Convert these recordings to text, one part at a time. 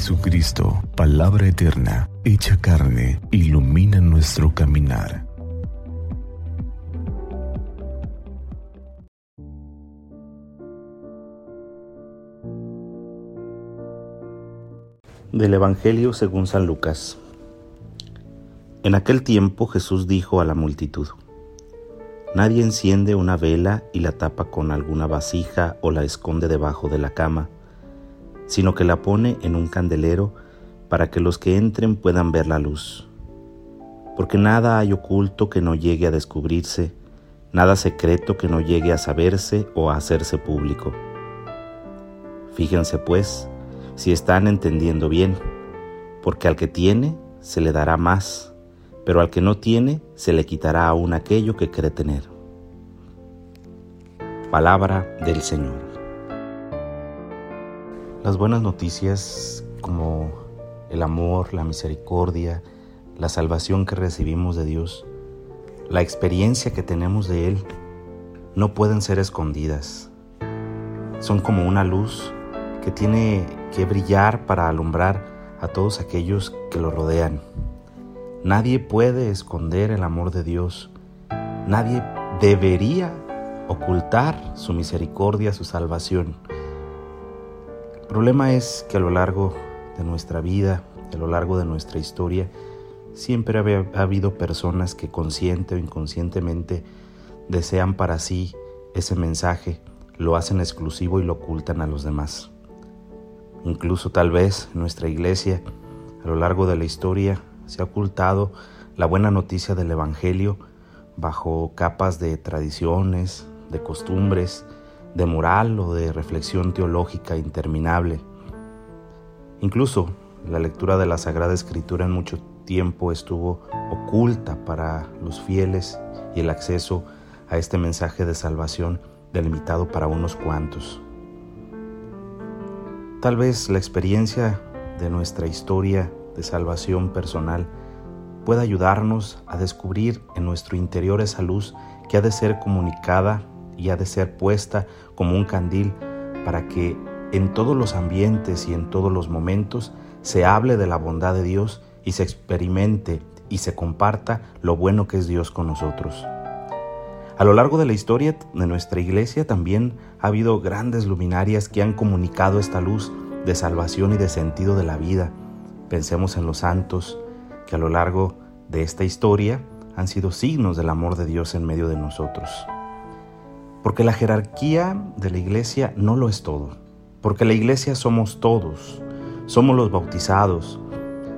Jesucristo, palabra eterna, hecha carne, ilumina nuestro caminar. Del Evangelio según San Lucas. En aquel tiempo Jesús dijo a la multitud, Nadie enciende una vela y la tapa con alguna vasija o la esconde debajo de la cama, sino que la pone en un candelero para que los que entren puedan ver la luz. Porque nada hay oculto que no llegue a descubrirse, nada secreto que no llegue a saberse o a hacerse público. Fíjense pues si están entendiendo bien, porque al que tiene se le dará más pero al que no tiene se le quitará aún aquello que cree tener. Palabra del Señor. Las buenas noticias como el amor, la misericordia, la salvación que recibimos de Dios, la experiencia que tenemos de Él, no pueden ser escondidas. Son como una luz que tiene que brillar para alumbrar a todos aquellos que lo rodean. Nadie puede esconder el amor de Dios. Nadie debería ocultar su misericordia, su salvación. Problema es que a lo largo de nuestra vida, a lo largo de nuestra historia, siempre ha habido personas que consciente o inconscientemente desean para sí ese mensaje, lo hacen exclusivo y lo ocultan a los demás. Incluso tal vez en nuestra iglesia, a lo largo de la historia, se ha ocultado la buena noticia del Evangelio bajo capas de tradiciones, de costumbres, de moral o de reflexión teológica interminable. Incluso la lectura de la Sagrada Escritura en mucho tiempo estuvo oculta para los fieles y el acceso a este mensaje de salvación delimitado para unos cuantos. Tal vez la experiencia de nuestra historia de salvación personal pueda ayudarnos a descubrir en nuestro interior esa luz que ha de ser comunicada y ha de ser puesta como un candil para que en todos los ambientes y en todos los momentos se hable de la bondad de Dios y se experimente y se comparta lo bueno que es Dios con nosotros. A lo largo de la historia de nuestra iglesia también ha habido grandes luminarias que han comunicado esta luz de salvación y de sentido de la vida Pensemos en los santos que a lo largo de esta historia han sido signos del amor de Dios en medio de nosotros. Porque la jerarquía de la iglesia no lo es todo. Porque la iglesia somos todos. Somos los bautizados.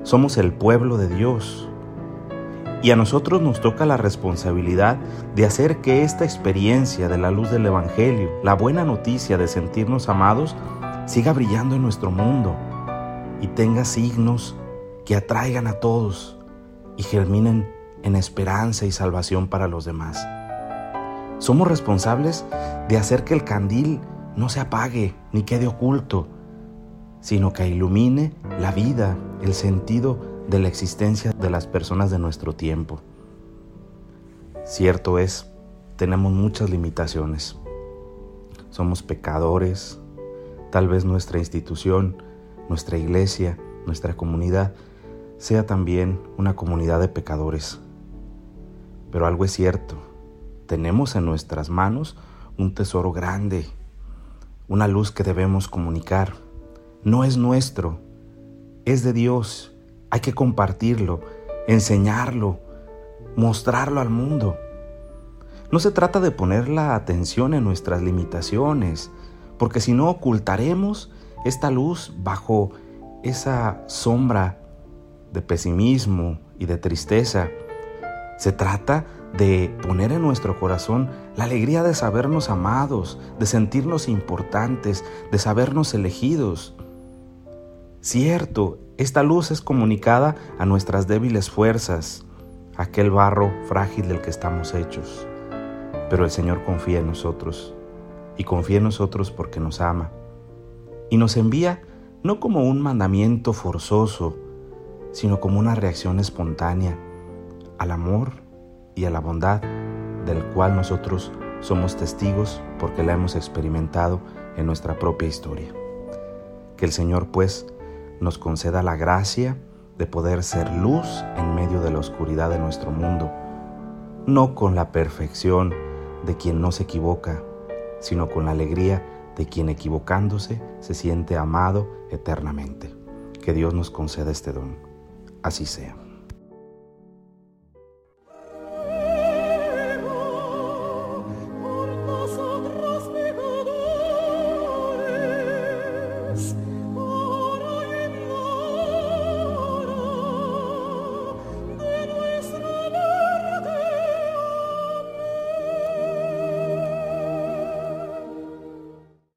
Somos el pueblo de Dios. Y a nosotros nos toca la responsabilidad de hacer que esta experiencia de la luz del Evangelio, la buena noticia de sentirnos amados, siga brillando en nuestro mundo y tenga signos que atraigan a todos y germinen en esperanza y salvación para los demás. Somos responsables de hacer que el candil no se apague ni quede oculto, sino que ilumine la vida, el sentido de la existencia de las personas de nuestro tiempo. Cierto es, tenemos muchas limitaciones. Somos pecadores, tal vez nuestra institución nuestra iglesia, nuestra comunidad, sea también una comunidad de pecadores. Pero algo es cierto, tenemos en nuestras manos un tesoro grande, una luz que debemos comunicar. No es nuestro, es de Dios. Hay que compartirlo, enseñarlo, mostrarlo al mundo. No se trata de poner la atención en nuestras limitaciones, porque si no ocultaremos esta luz bajo esa sombra de pesimismo y de tristeza. Se trata de poner en nuestro corazón la alegría de sabernos amados, de sentirnos importantes, de sabernos elegidos. Cierto, esta luz es comunicada a nuestras débiles fuerzas, aquel barro frágil del que estamos hechos. Pero el Señor confía en nosotros y confía en nosotros porque nos ama y nos envía no como un mandamiento forzoso, sino como una reacción espontánea al amor y a la bondad del cual nosotros somos testigos porque la hemos experimentado en nuestra propia historia. Que el Señor pues nos conceda la gracia de poder ser luz en medio de la oscuridad de nuestro mundo, no con la perfección de quien no se equivoca, sino con la alegría de quien equivocándose se siente amado eternamente. Que Dios nos conceda este don. Así sea.